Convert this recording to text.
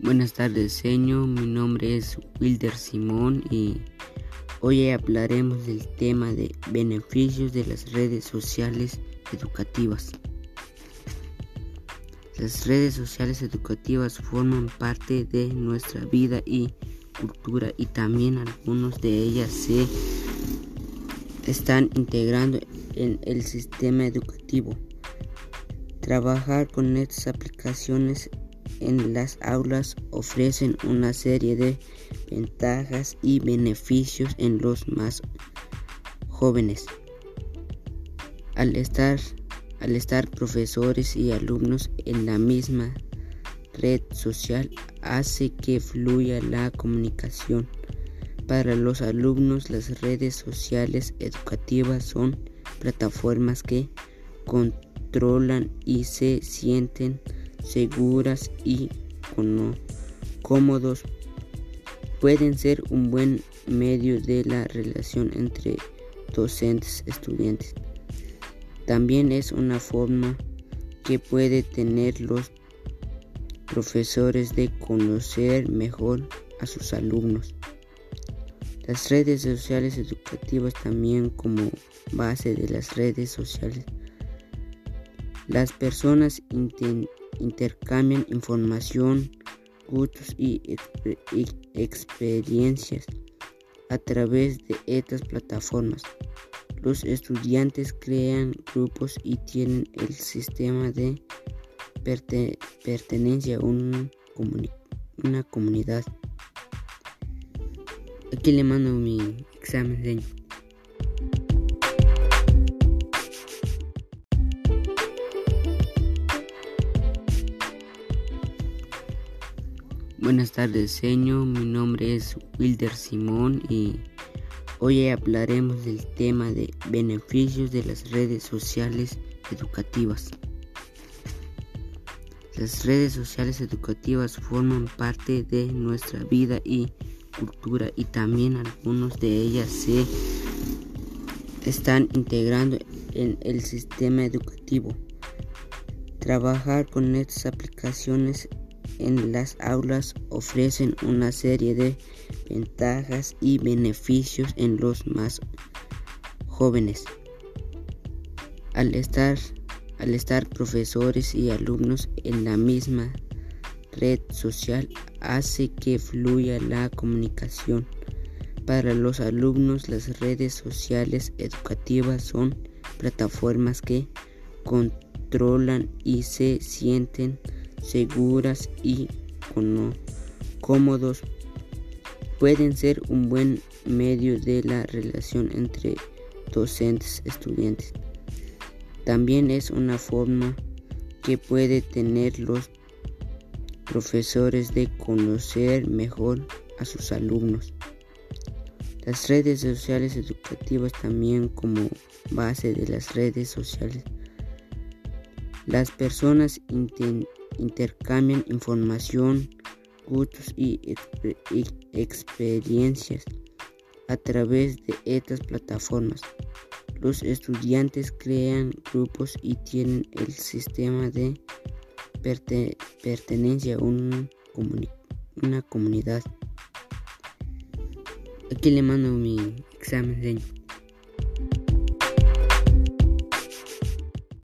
Buenas tardes, señor. Mi nombre es Wilder Simón y hoy hablaremos del tema de beneficios de las redes sociales educativas. Las redes sociales educativas forman parte de nuestra vida y cultura y también algunos de ellas se están integrando en el sistema educativo. Trabajar con estas aplicaciones en las aulas ofrecen una serie de ventajas y beneficios en los más jóvenes. Al estar, al estar profesores y alumnos en la misma red social hace que fluya la comunicación. Para los alumnos las redes sociales educativas son plataformas que controlan y se sienten seguras y cómodos pueden ser un buen medio de la relación entre docentes y estudiantes. También es una forma que puede tener los profesores de conocer mejor a sus alumnos. Las redes sociales educativas también como base de las redes sociales. Las personas intercambian información, gustos y experiencias a través de estas plataformas. Los estudiantes crean grupos y tienen el sistema de pertenencia a una comunidad. Aquí le mando mi examen de Buenas tardes, señor. Mi nombre es Wilder Simón y hoy hablaremos del tema de beneficios de las redes sociales educativas. Las redes sociales educativas forman parte de nuestra vida y cultura y también algunos de ellas se están integrando en el sistema educativo. Trabajar con estas aplicaciones en las aulas ofrecen una serie de ventajas y beneficios en los más jóvenes. Al estar, al estar profesores y alumnos en la misma red social hace que fluya la comunicación. Para los alumnos las redes sociales educativas son plataformas que controlan y se sienten seguras y cómodos pueden ser un buen medio de la relación entre docentes y estudiantes. También es una forma que puede tener los profesores de conocer mejor a sus alumnos. Las redes sociales educativas también como base de las redes sociales. Las personas intercambian información, gustos y experiencias a través de estas plataformas. Los estudiantes crean grupos y tienen el sistema de pertenencia a una comunidad. Aquí le mando mi examen de